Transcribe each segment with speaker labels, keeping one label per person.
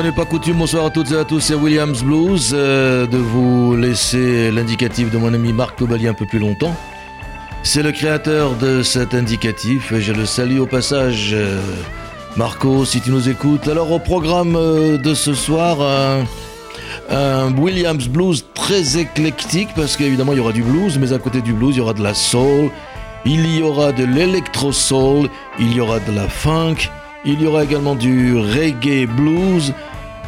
Speaker 1: Fois n'est pas coutume, bonsoir à toutes et à tous, c'est Williams Blues, euh, de vous laisser l'indicatif de mon ami Marc Tobali un peu plus longtemps. C'est le créateur de cet indicatif, je le salue au passage. Euh, Marco, si tu nous écoutes. Alors au programme euh, de ce soir, un Williams Blues très éclectique, parce qu'évidemment il y aura du blues, mais à côté du blues, il y aura de la soul, il y aura de l'électro-soul, il y aura de la funk, il y aura également du reggae blues.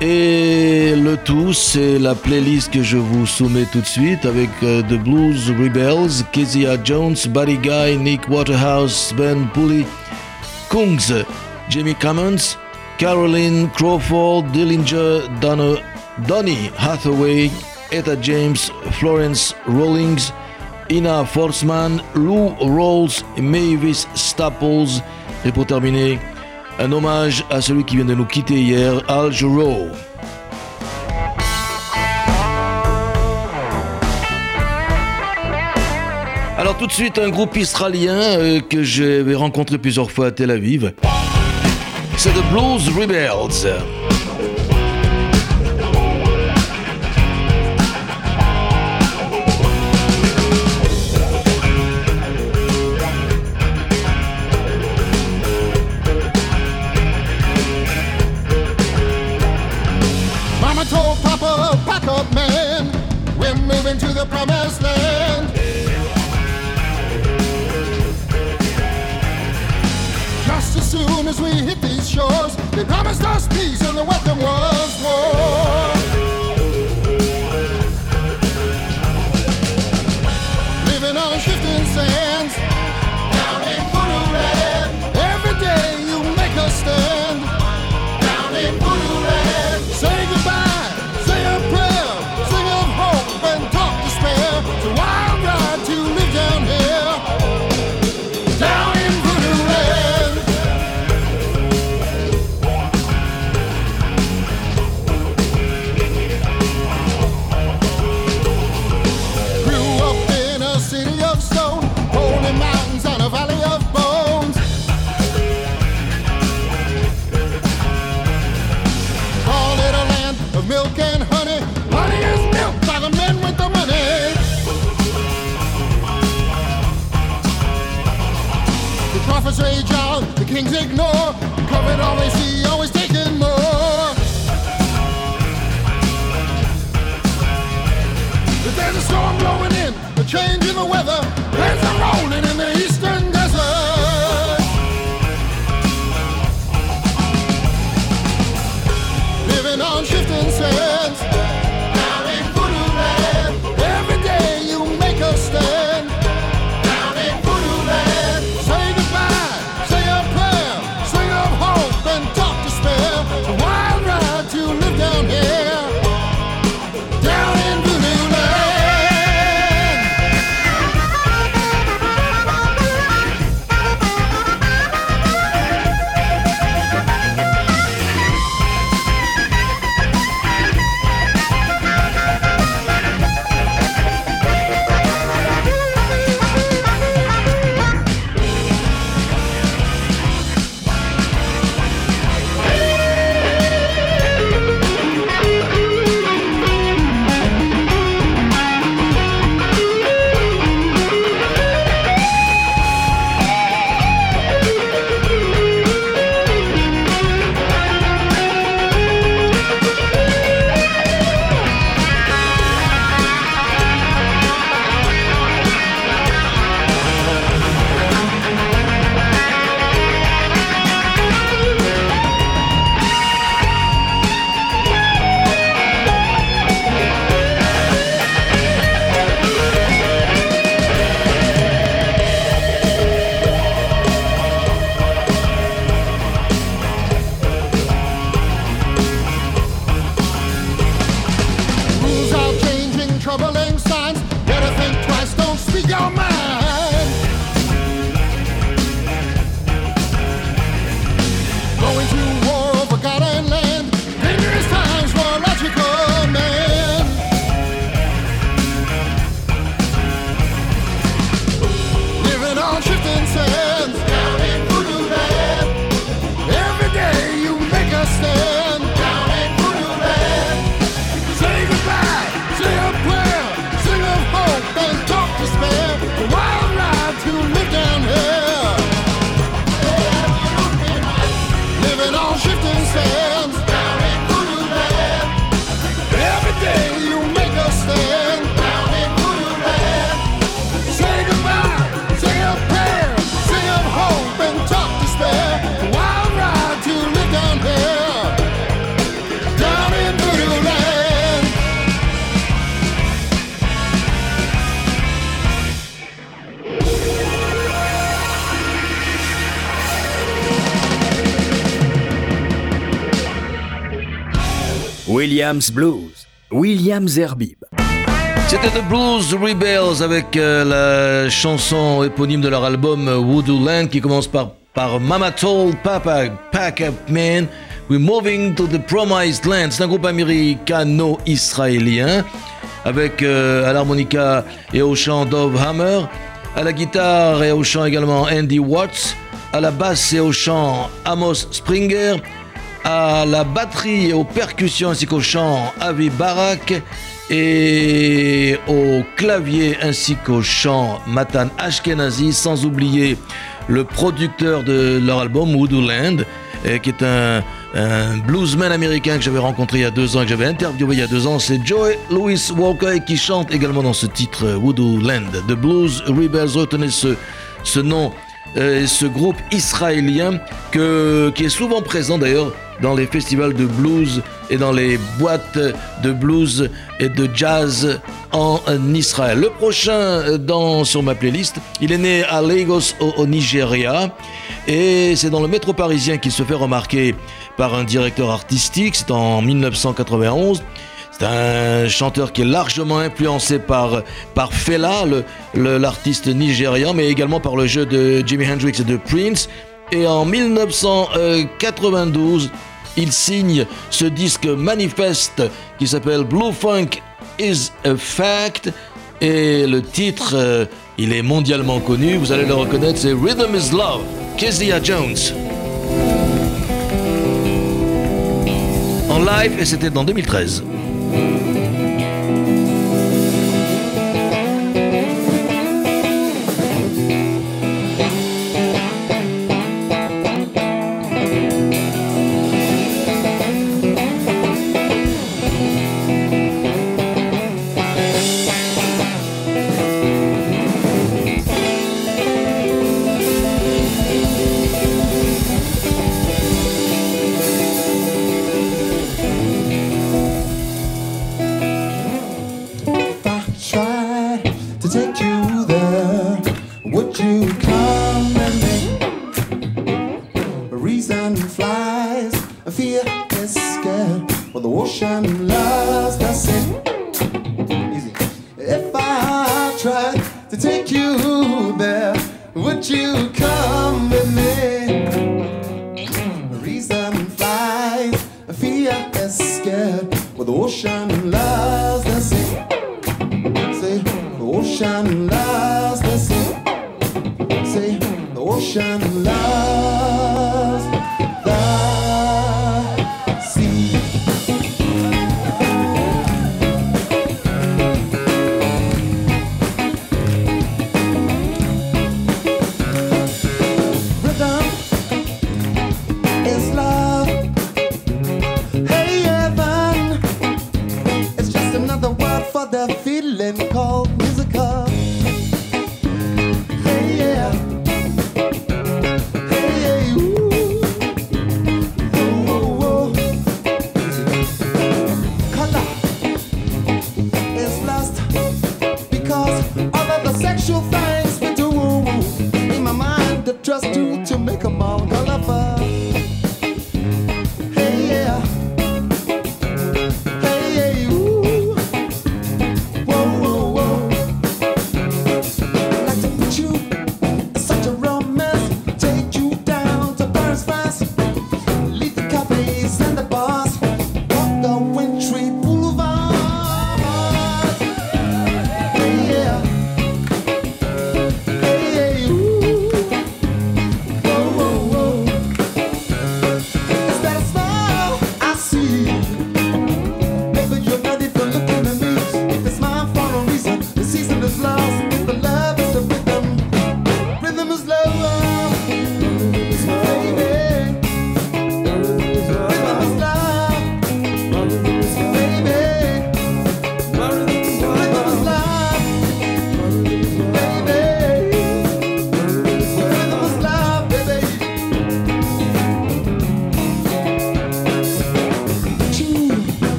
Speaker 1: Et le tout, c'est la playlist que je vous soumets tout de suite avec euh, The Blues Rebels, Kezia Jones, Buddy Guy, Nick Waterhouse, Ben Pulley, Kungs, Jamie Cummins, Caroline Crawford, Dillinger, Donna, Donny Hathaway, Etta James, Florence Rawlings, Ina Forsman, Lou Rolls, Mavis Staples. Et pour terminer, un hommage à celui qui vient de nous quitter hier, Al Jarreau. Alors tout de suite un groupe israélien euh, que j'ai rencontré plusieurs fois à Tel Aviv. C'est The Blues Rebels.
Speaker 2: We hit these shores. They promised us peace and the weapon was
Speaker 3: Williams Blues, Williams Herbib.
Speaker 1: C'était The Blues Rebels avec euh, la chanson éponyme de leur album euh, Voodoo Land qui commence par, Mama Told Papa Pack Up Man. We're moving to the promised land. C'est un groupe américano-israélien avec euh, à l'harmonica et au chant Dove Hammer, à la guitare et au chant également Andy Watts, à la basse et au chant Amos Springer, à la batterie et aux percussions ainsi qu'au chant Avi Barak et au clavier ainsi qu'au chant Matan Ashkenazi, sans oublier le producteur de leur album Voodoo Land, qui est un, bluesman américain que j'avais rencontré il y a deux ans, que j'avais interviewé il y a deux ans, c'est Joey Louis Walker qui chante également dans ce titre Voodoo Land. The Blues Rebels, retenez ce, ce nom, euh, ce groupe israélien qui est souvent présent d'ailleurs dans les festivals de blues et dans les boîtes de blues et de jazz en Israël. Le prochain euh, dans, sur ma playlist, il est né à Lagos au, Nigeria et c'est dans le métro parisien qu'il se fait remarquer par un directeur artistique, c'est en 1991. C'est un chanteur qui est largement influencé par, par Fela, l'artiste nigérian, mais également par le jeu de Jimi Hendrix et de Prince. Et en 1992, il signe ce disque manifeste qui s'appelle Blue Funk is a Fact. Et le titre, euh, il est mondialement connu, vous allez le reconnaître, c'est Rhythm is Love, Kezia Jones. En live, et c'était en 2013.
Speaker 4: for the
Speaker 1: ocean
Speaker 5: loves dancing. Easy. If I tried to take you there, would you come with me? Reason flies, fear is scared. For the ocean loves dancing. Say, the ocean loves dancing. Say, the ocean loves.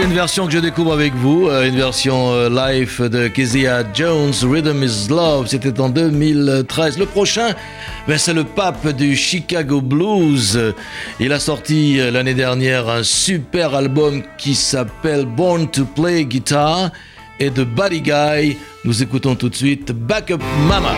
Speaker 1: C'était une version que je découvre avec vous, euh, une version euh, live de Kezia Jones, Rhythm is Love, c'était en 2013. Le prochain, ben, c'est le pape du Chicago Blues. Il a sorti euh, l'année dernière un super album qui s'appelle Born to Play Guitar et de Buddy Guy. Nous écoutons tout de suite Backup Mama.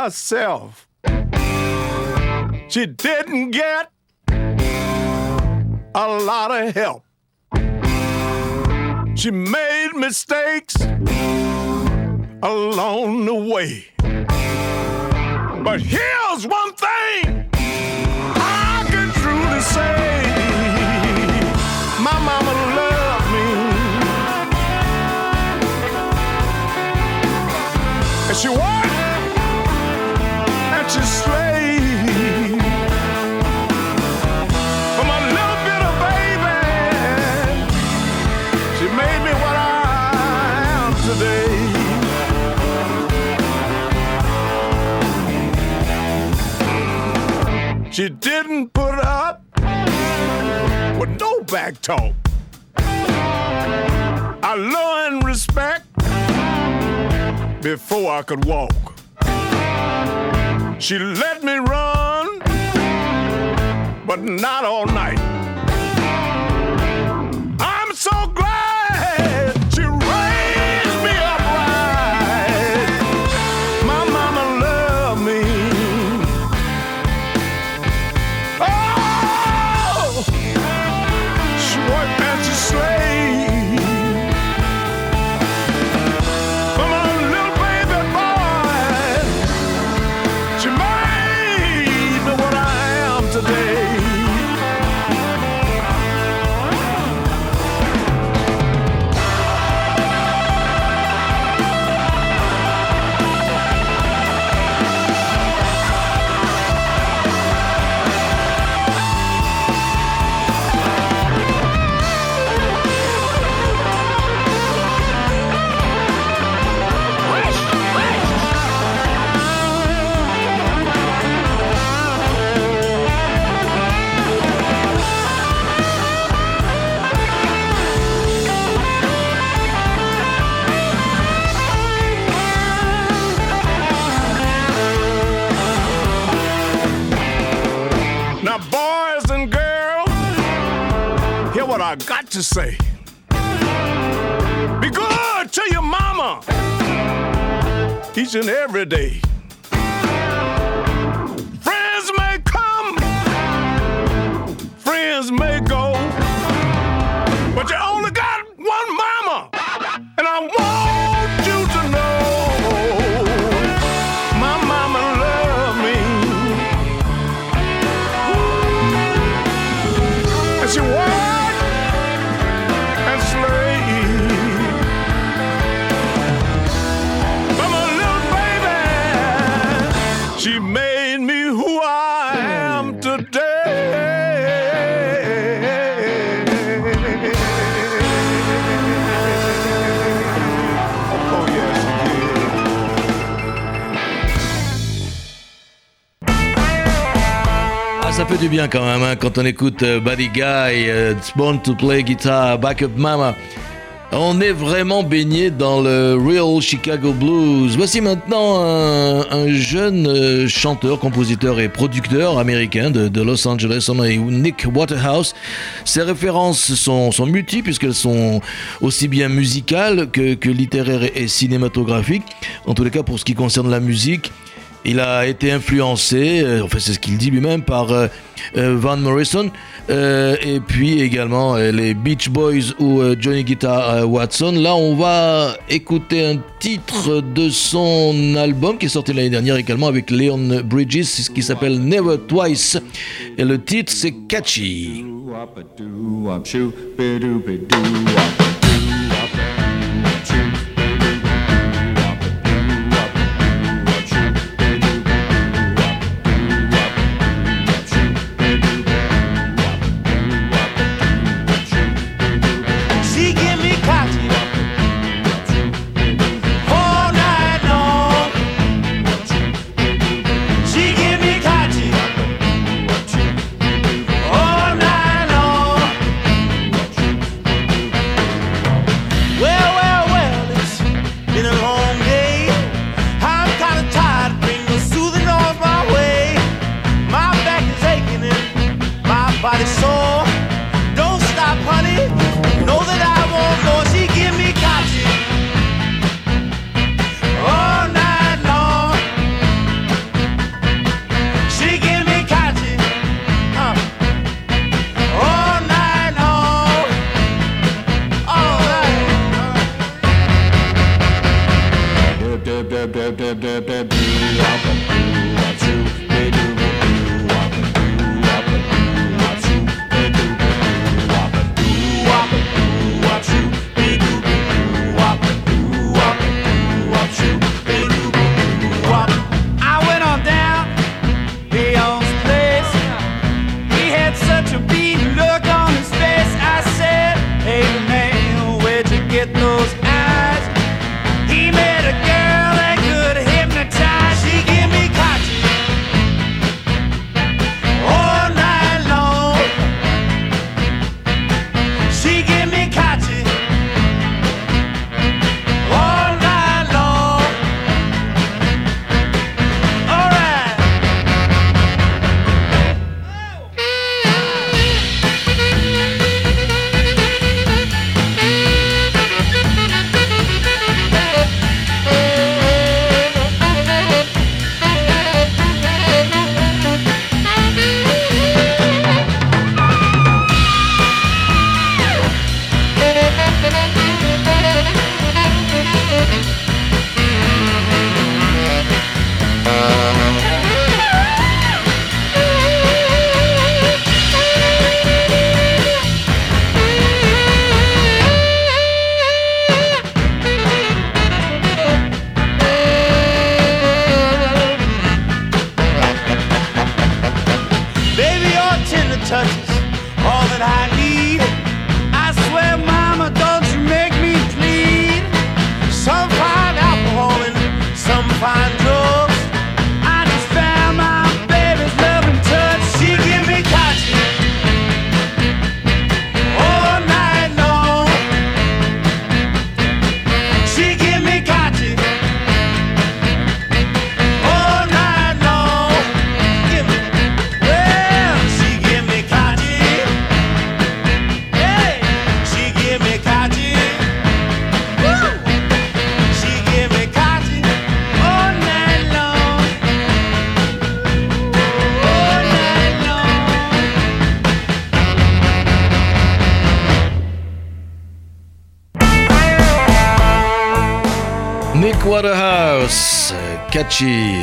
Speaker 6: Herself. She didn't get a lot of help. She made mistakes along the way. But here's one thing I can truly say my mama loved me. And she worked She didn't put up with no back talk. I learned respect before I could walk. She let me run, but not all night. To say. Be good to your mama each and every day.
Speaker 1: Ça fait du bien quand même hein, quand on écoute euh, Buddy Guy, euh, It's Born to Play Guitar, Backup Mama. On est vraiment baigné dans le real Chicago Blues. Voici maintenant un, un jeune euh, chanteur, compositeur et producteur américain de, Los Angeles, nom est Nick Waterhouse. Ses références sont, sont multiples puisqu'elles sont aussi bien musicales que, que littéraires et, et cinématographiques. En tous les cas, pour ce qui concerne la musique, Il a été influencé, euh, enfin c'est ce qu'il dit lui-même, par euh, euh, Van Morrison euh, et puis également euh, les Beach Boys ou euh, Johnny Guitar euh, Watson. Là, on va écouter un titre de son album qui est sorti l'année dernière également avec Leon Bridges, qui s'appelle Never Twice. Et le titre c'est Catchy.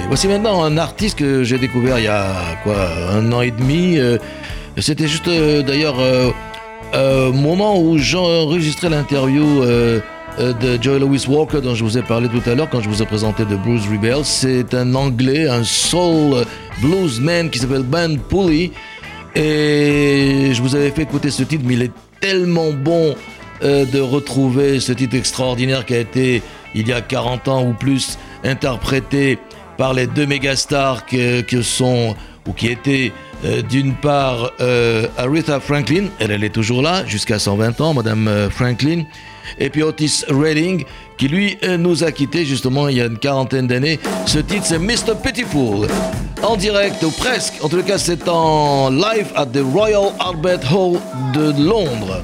Speaker 1: Voici maintenant un artiste que j'ai découvert il y a quoi un an et demi. euh, C'était juste euh, d'ailleurs euh, euh, au moment où j'enregistrais l'interview de Joey Louis Walker dont je vous ai parlé tout à l'heure quand je vous ai présenté de Blues Rebels. C'est un anglais, un soul bluesman qui s'appelle Ben Pulley. Et je vous avais fait écouter ce titre, mais il est tellement bon de retrouver ce titre extraordinaire qui a été, il y a 40 ans ou plus, interprété par les deux mégastars que, sont, ou qui étaient euh, d'une part euh, Aretha Franklin, elle, est toujours là, jusqu'à 120 ans, Madame euh, Franklin, et puis Otis Redding, qui lui nous a quittés justement il y a une quarantaine d'années. Ce titre c'est Mr. Pitiful, en direct ou presque, en tout cas c'est en live at the Royal Albert Hall de Londres.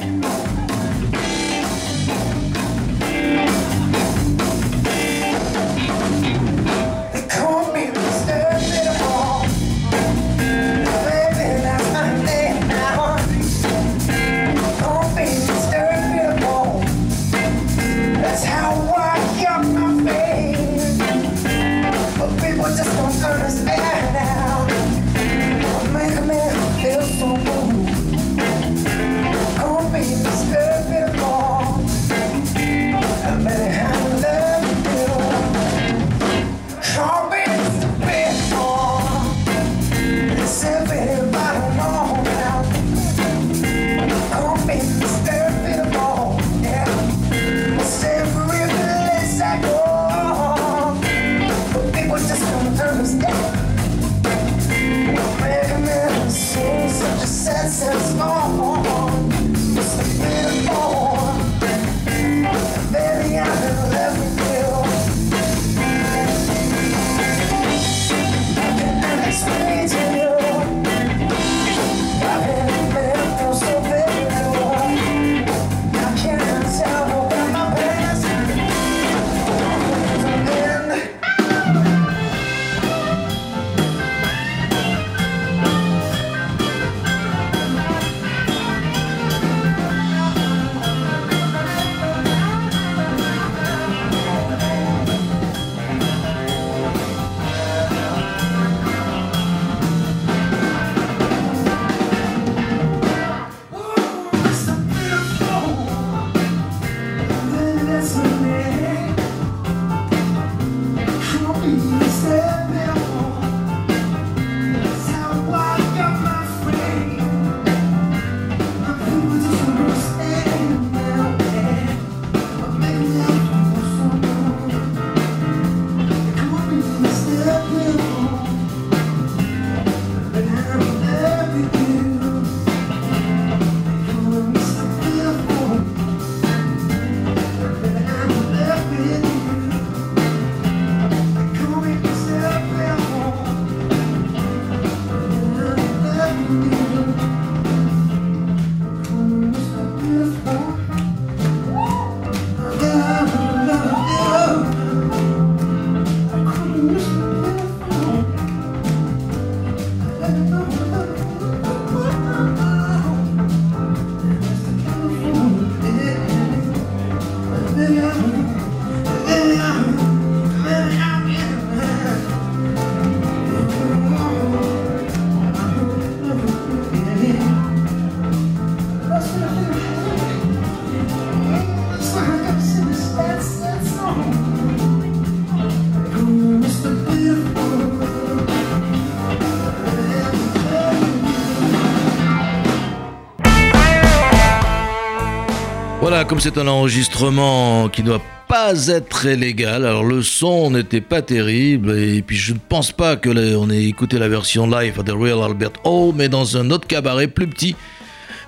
Speaker 1: Comme c'est un enregistrement qui ne doit pas être illégal, alors le son n'était pas terrible, et puis je ne pense pas que on ait écouté la version live The Royal Albert Hall, mais dans un autre cabaret plus petit.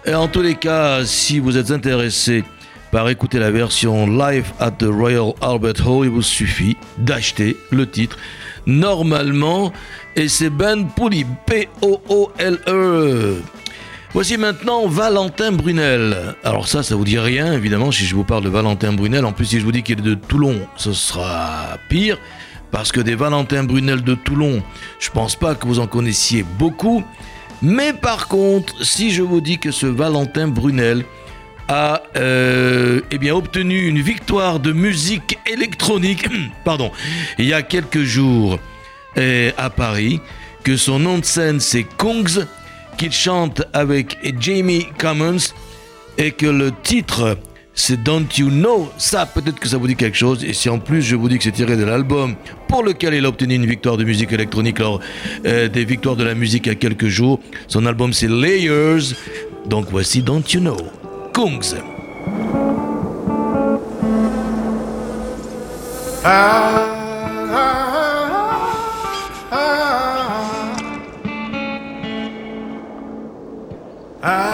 Speaker 1: Et en tous les cas, si vous êtes intéressé par écouter la version live at the Royal Albert Hall, il vous suffit d'acheter le titre normalement, et c'est Ben Pouli, P-O-O-L-E. Voici maintenant Valentin Brunel. Alors ça, ça vous dit rien, évidemment, si je vous parle de Valentin Brunel. En plus, si je vous dis qu'il est de Toulon, ce sera pire. Parce que des Valentin Brunel de Toulon, je pense pas que vous en connaissiez beaucoup. Mais par contre, si je vous dis que ce Valentin Brunel a euh, eh obtenu une victoire de musique électronique, pardon, il y a quelques jours euh, à Paris, que son nom de scène c'est Kongs, qu'il chante avec Jamie Commons et que le titre c'est Don't You Know, ça peut-être que ça vous dit quelque chose, et si en plus je vous dis que c'est tiré de l'album pour lequel il a obtenu une victoire de musique électronique lors euh, des victoires de la musique il y a quelques jours, son album c'est Layers, donc voici Don't You Know, Kungs.
Speaker 2: Ah. I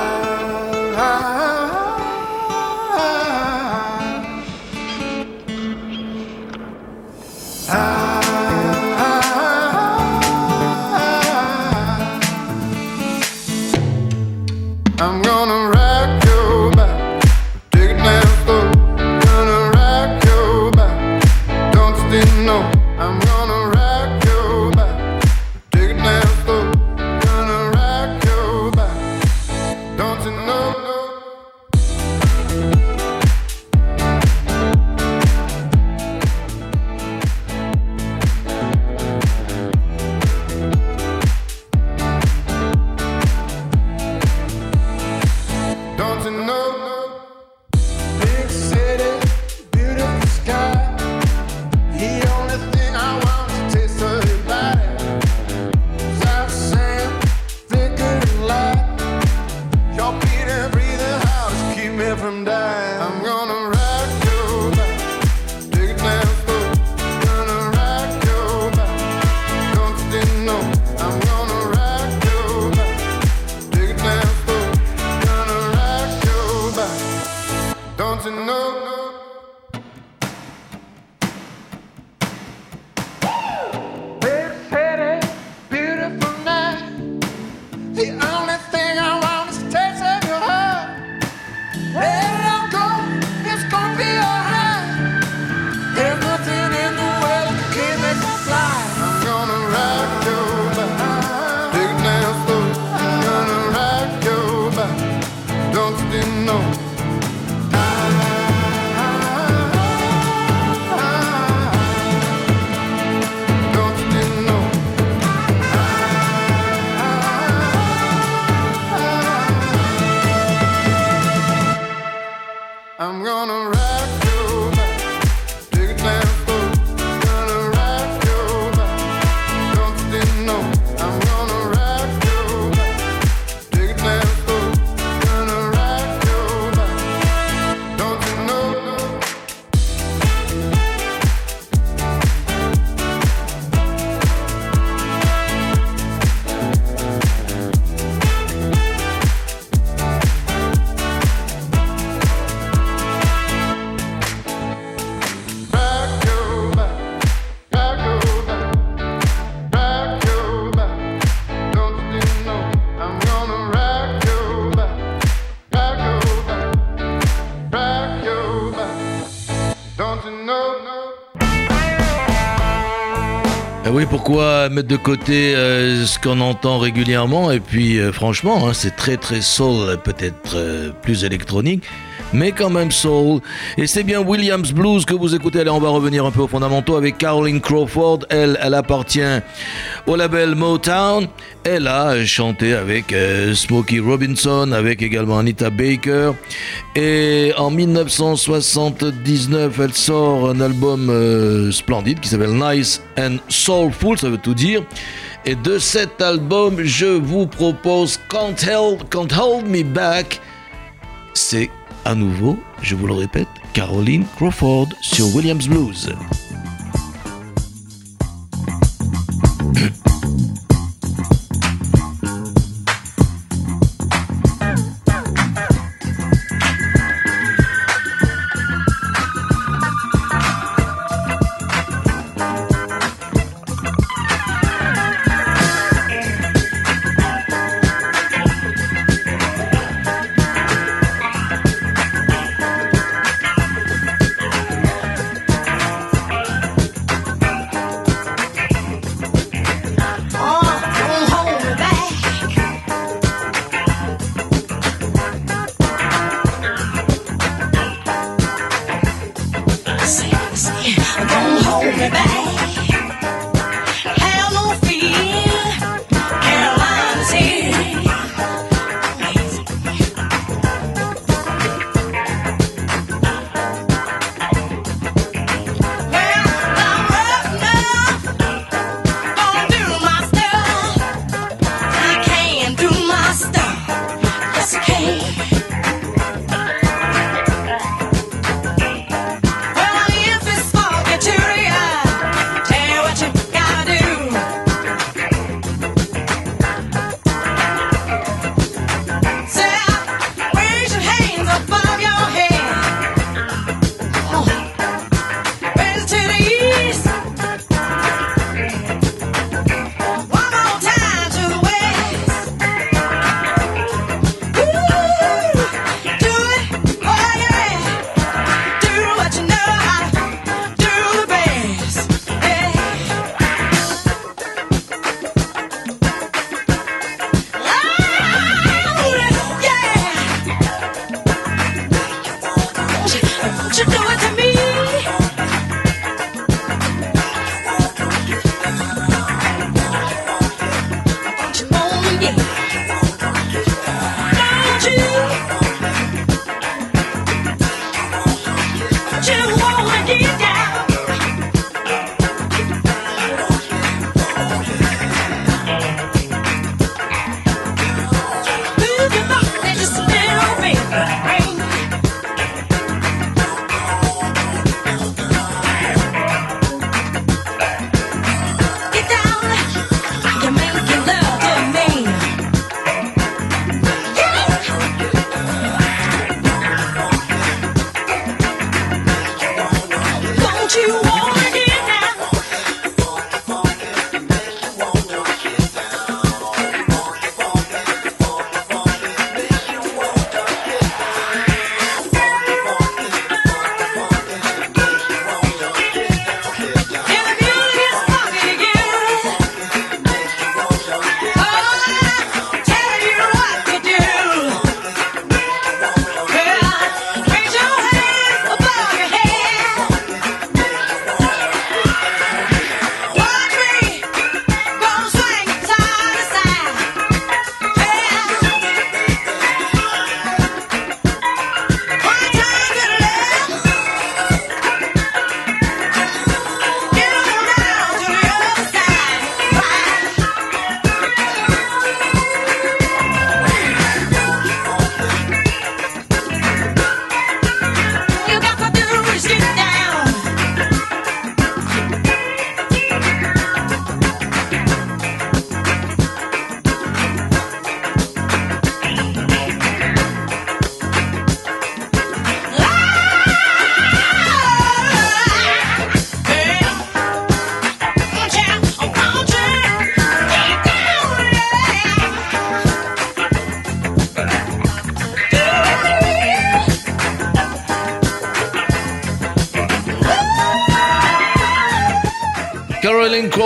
Speaker 1: Mettre de côté euh, ce qu'on entend régulièrement. Et puis, euh, franchement, hein, c'est très très soul, peut-être euh, plus électronique, mais quand même soul. Et c'est bien Williams Blues que vous écoutez. Allez, on va revenir un peu aux fondamentaux avec Caroline Crawford. Elle, elle appartient au label Motown. Elle a chanté avec euh, Smokey Robinson, avec également Anita Baker. Et en 1979, elle sort un album euh, splendide qui s'appelle Nice and Soulful, ça veut tout dire. Et de cet album, je vous propose Can't Hold, Can't Hold Me Back. C'est à nouveau, je vous le répète, Caroline Crawford sur Williams Blues.
Speaker 7: I don't hold me
Speaker 1: back.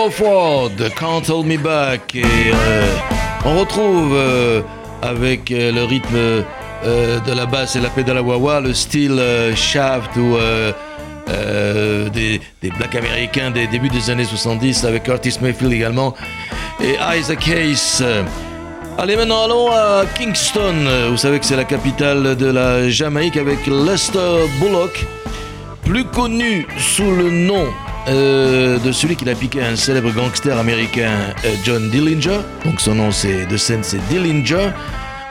Speaker 1: Crawford, Can't Hold Me Back. Euh, on retrouve euh, avec euh, le rythme de la basse et la pédale à wah le style Shaft ou des, des blacks américains des débuts des années 70 avec Curtis Mayfield également et Isaac Hayes. Allez, maintenant allons à Kingston. Vous savez que c'est la capitale de la Jamaïque avec Lester Bullock, plus connu sous le nom euh, de celui qui a piqué un célèbre gangster américain, euh, John Dillinger. Donc son nom c'est de scène c'est Dillinger.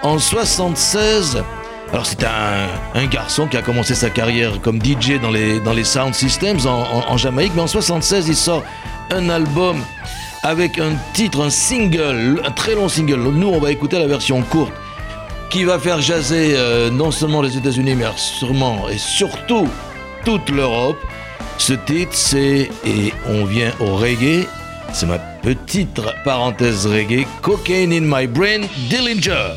Speaker 1: En 76, alors c'est un, un garçon qui a commencé sa carrière comme DJ dans les, dans les sound systems en Jamaïque, mais en 76 il sort un album avec un titre, un single, un très long single. Nous on va écouter la version courte qui va faire jaser euh, non seulement les États-Unis, mais sûrement et surtout toute l'Europe. Ce titre, c'est, et on vient au reggae, c'est ma petite parenthèse reggae, Cocaine in My Brain, Dillinger.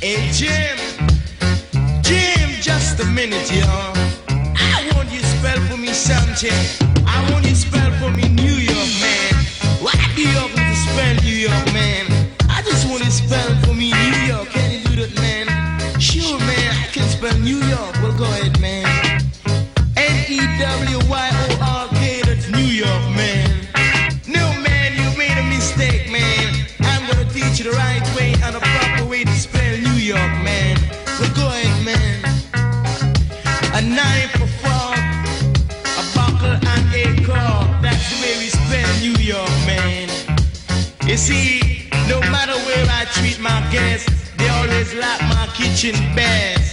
Speaker 8: Hey Jim, Jim, just a minute, y'all. I want you to spell for me something. I want you to spell for me New York, man. Why do you have to spell New York, man? I just want to spell for me New York. Can you do that, man? Sure, man, I can spell New York. Well, go ahead, man. N E W Y You see, no matter where I treat my guests, they always like my kitchen best.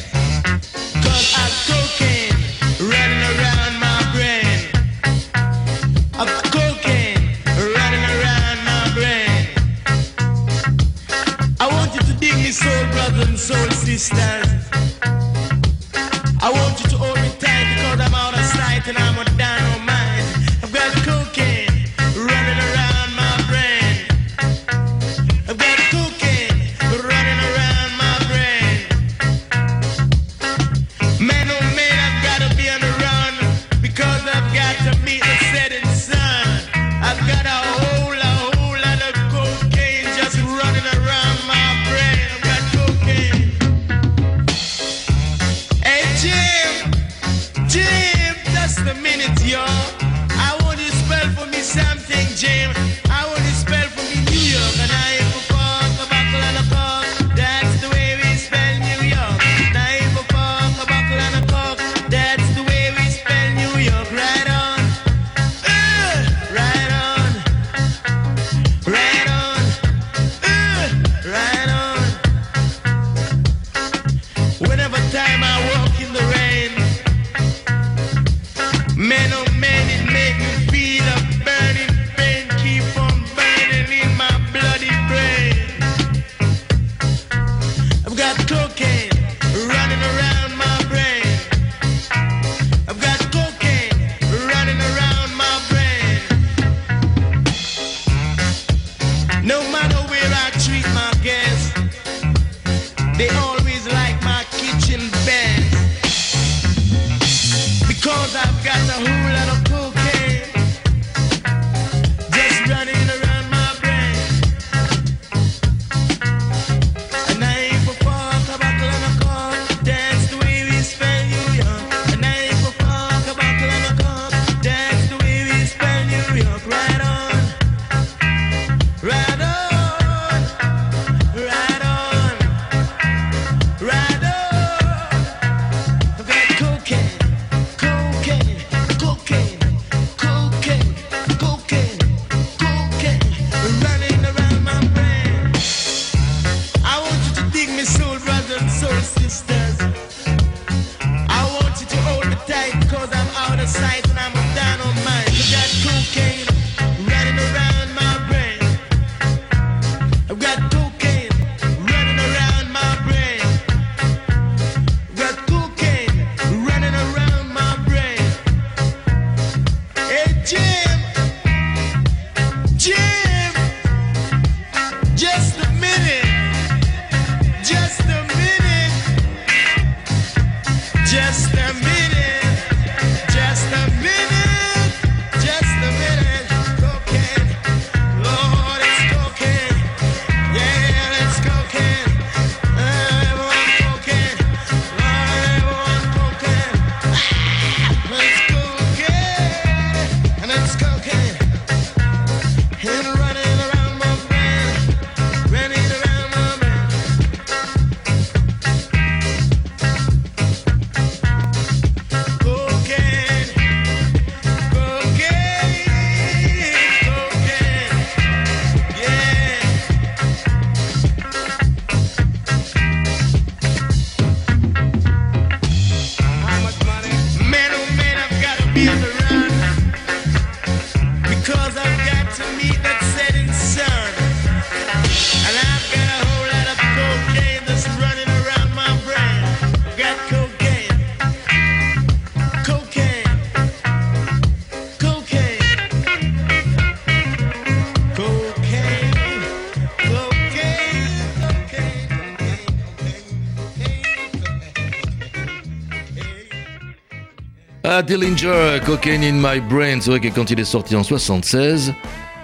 Speaker 1: Dillinger, Cocaine in My Brain, c'est vrai que quand il est sorti en 76,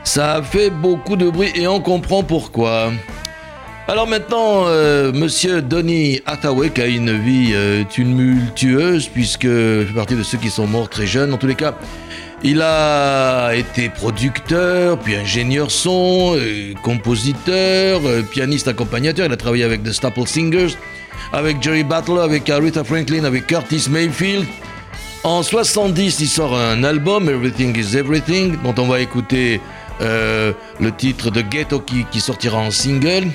Speaker 1: ça a fait beaucoup de bruit et on comprend pourquoi. Alors maintenant, euh, Monsieur Donny Hathaway, qui a une vie euh, tumultueuse, puisque fait partie de ceux qui sont morts très jeunes. En tous les cas, il a été producteur, puis ingénieur son, euh, compositeur, euh, pianiste accompagnateur. Il a travaillé avec The Staple Singers, avec Jerry Butler, avec Aretha Franklin, avec Curtis Mayfield. En 70, il sort un album, Everything is Everything, dont on va écouter euh, le titre de Ghetto qui, qui sortira en single.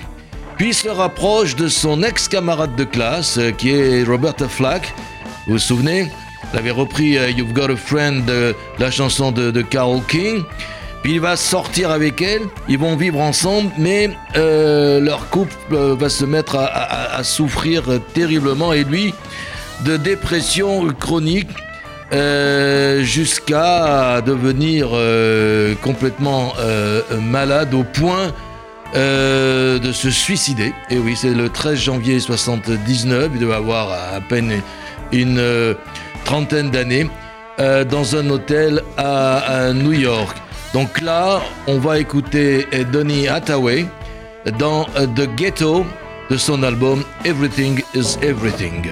Speaker 1: Puis il se rapproche de son ex-camarade de classe, euh, qui est Roberta Flack. Vous vous souvenez? Il avait repris euh, You've Got a Friend, la chanson de, de Carole King. Puis il va sortir avec elle, ils vont vivre ensemble, mais leur couple va se mettre à- à souffrir terriblement, et lui, de dépression chronique, euh, jusqu'à devenir euh, complètement euh, malade au point de se suicider. Et oui, c'est le 13 janvier 79, il devait avoir à peine une trentaine d'années, dans un hôtel à, à New York. Donc là, on va écouter Donny Hathaway dans The Ghetto de son album Everything is Everything.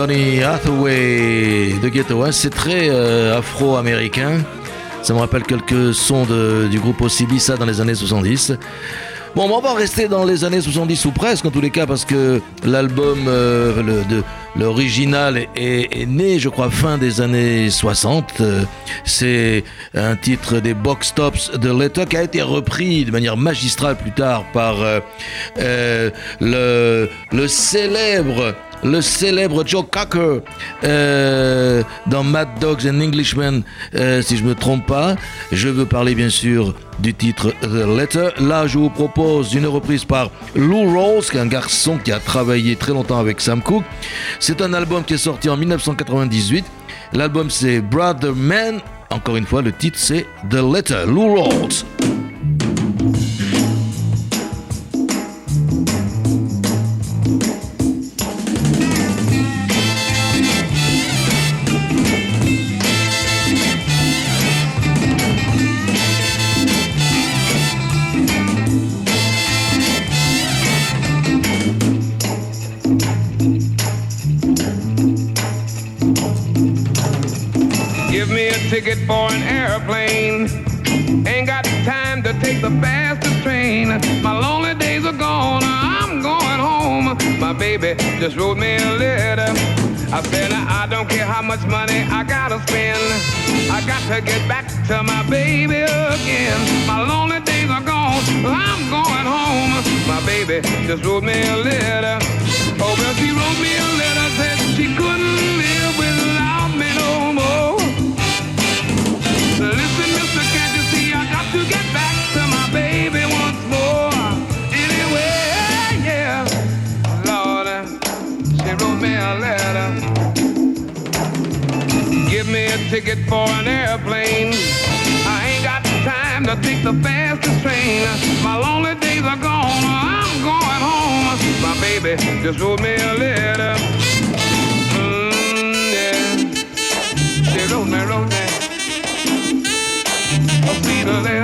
Speaker 1: Donny Hathaway de Ghetto, c'est très euh, afro-américain. Ça me rappelle quelques sons du groupe ça dans les années 70. Bon, on va rester dans les années 70 ou presque en tous les cas parce que l'album, euh, l'original est né, je crois, fin des années 60. C'est un titre des Box Tops de Letter qui a été repris de manière magistrale plus tard par euh, euh, le, célèbre le célèbre Joe Cocker euh, dans Mad Dogs and Englishmen, si je me trompe pas. Je veux parler bien sûr du titre The Letter. Là, je vous propose une reprise par Lou Rawls, qui est un garçon qui a travaillé très longtemps avec Sam Cooke. C'est un album qui est sorti en 1998. L'album c'est Brother Man. Encore une fois, le titre c'est The Letter. Lou Rawls.
Speaker 9: Money I gotta spend. I got to get back to my baby again. My lonely days are gone. I'm going home. My baby just wrote me a letter. Oh, well, she wrote me a letter. Said she a ticket for an airplane. I ain't got time to take the fastest train. My lonely days are gone. I'm going home. My baby just wrote me a letter. Mm, yeah. She wrote me, wrote me a letter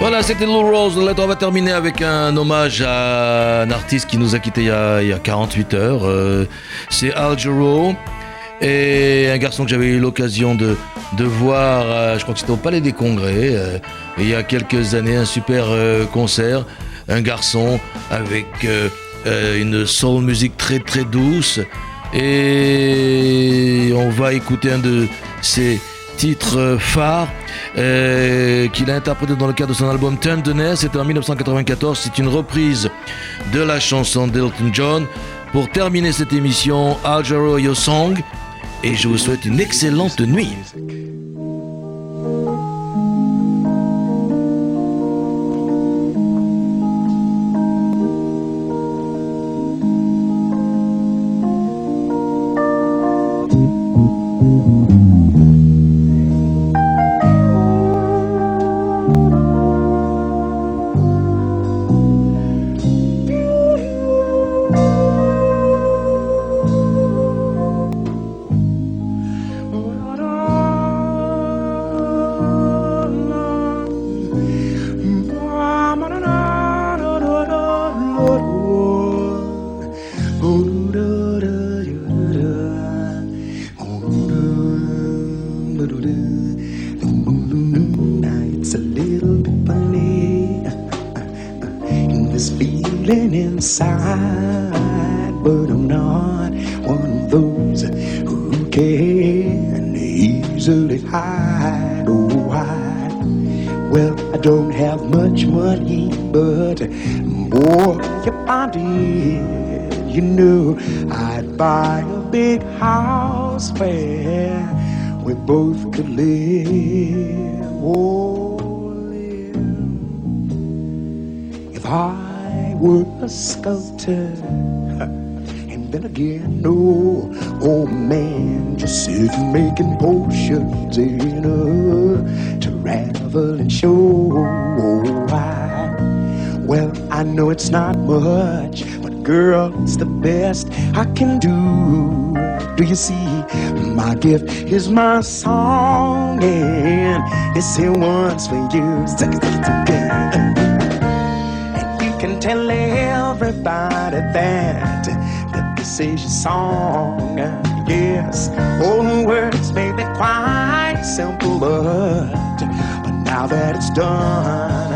Speaker 1: Voilà, c'était Lou Rose. On va terminer avec un hommage à un artiste qui nous a quittés il y a, il y a 48 heures. Euh, c'est Al Jarreau. Et un garçon que j'avais eu l'occasion de, de voir, je crois que c'était au Palais des Congrès, euh, il y a quelques années, un super euh, concert. Un garçon avec euh, euh, une soul musique très très douce. Et on va écouter un de ses titres phares euh, qu'il a interprété dans le cadre de son album Tenderness. C'était en 1994. C'est une reprise de la chanson d'Elton John. Pour terminer cette émission, Al Your Song. Et je vous souhaite une excellente nuit.
Speaker 10: It's it's the best I can do. Do you see? My gift is my song, and it's here once for you. And you can tell everybody that that this is your song. Yes, all the words may be quite simple, but but now that it's done,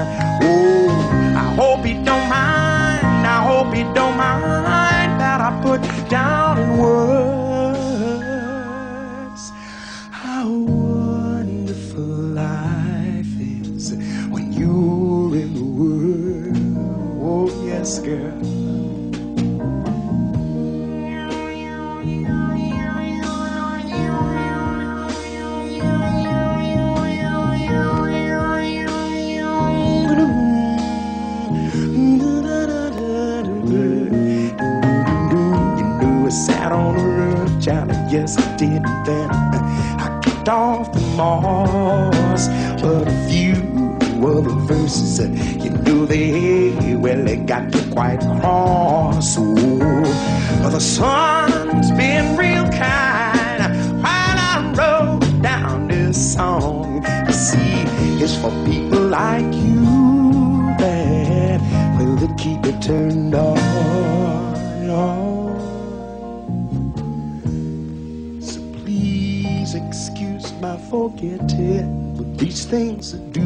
Speaker 10: do.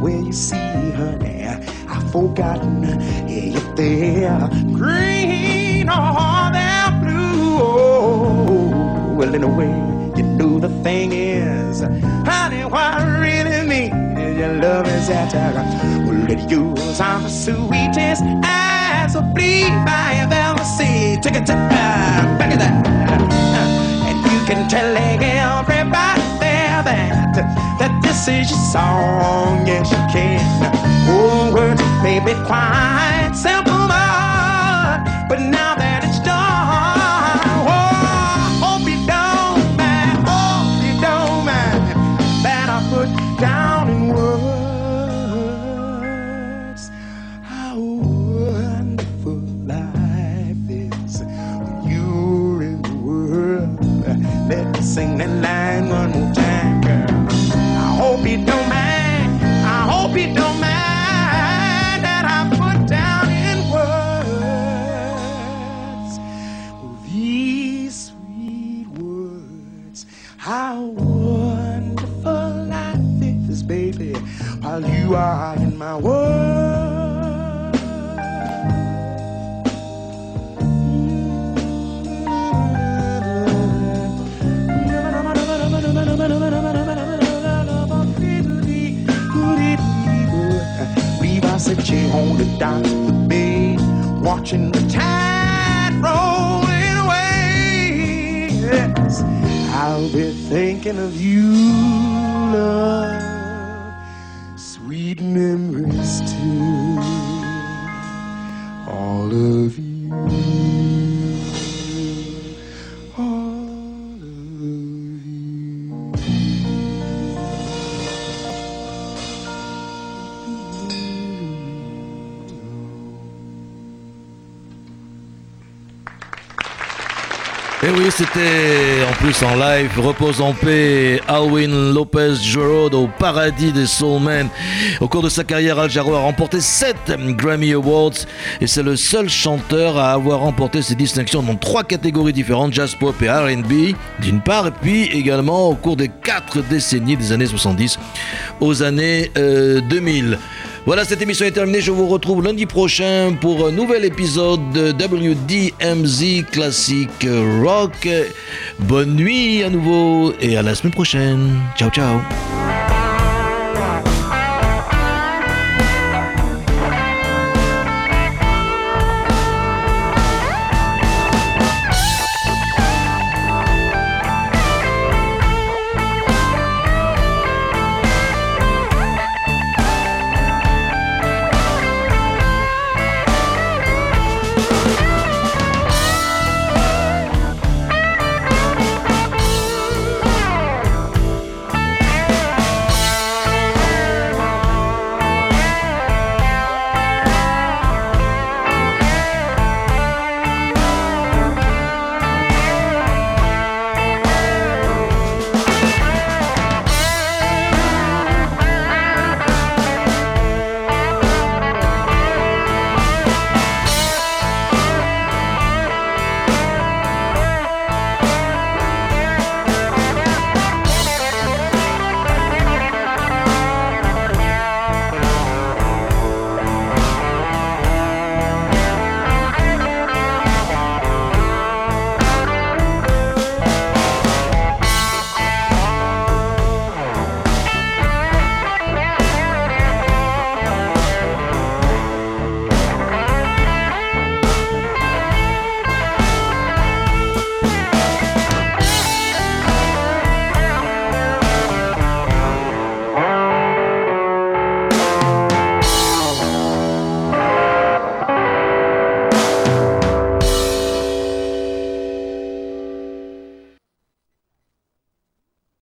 Speaker 10: When you see, honey, I've forgotten if they're green or they're blue. Oh, well, in a way, you know the thing is, honey, what I really mean is your love is that well, it yours. I'm the sweetest as a bleed I have ever seen. Take it to back of that. Song. Yes, you can. Oh, be quite simple,
Speaker 1: c'était en plus en live, repose en paix, Alwin Lopez Jurado au paradis des Soulmen. Au cours de sa carrière, Al Jarreau a remporté 7 Grammy Awards et c'est le seul chanteur à avoir remporté ces distinctions dans trois catégories différentes, jazz pop et R&B d'une part, et puis également au cours des quatre décennies des années 70 aux années euh, 2000. Voilà, cette émission est terminée. Je vous retrouve lundi prochain pour un nouvel épisode de WDMZ Classic Rock. Bonne nuit à nouveau et à la semaine prochaine. Ciao, ciao.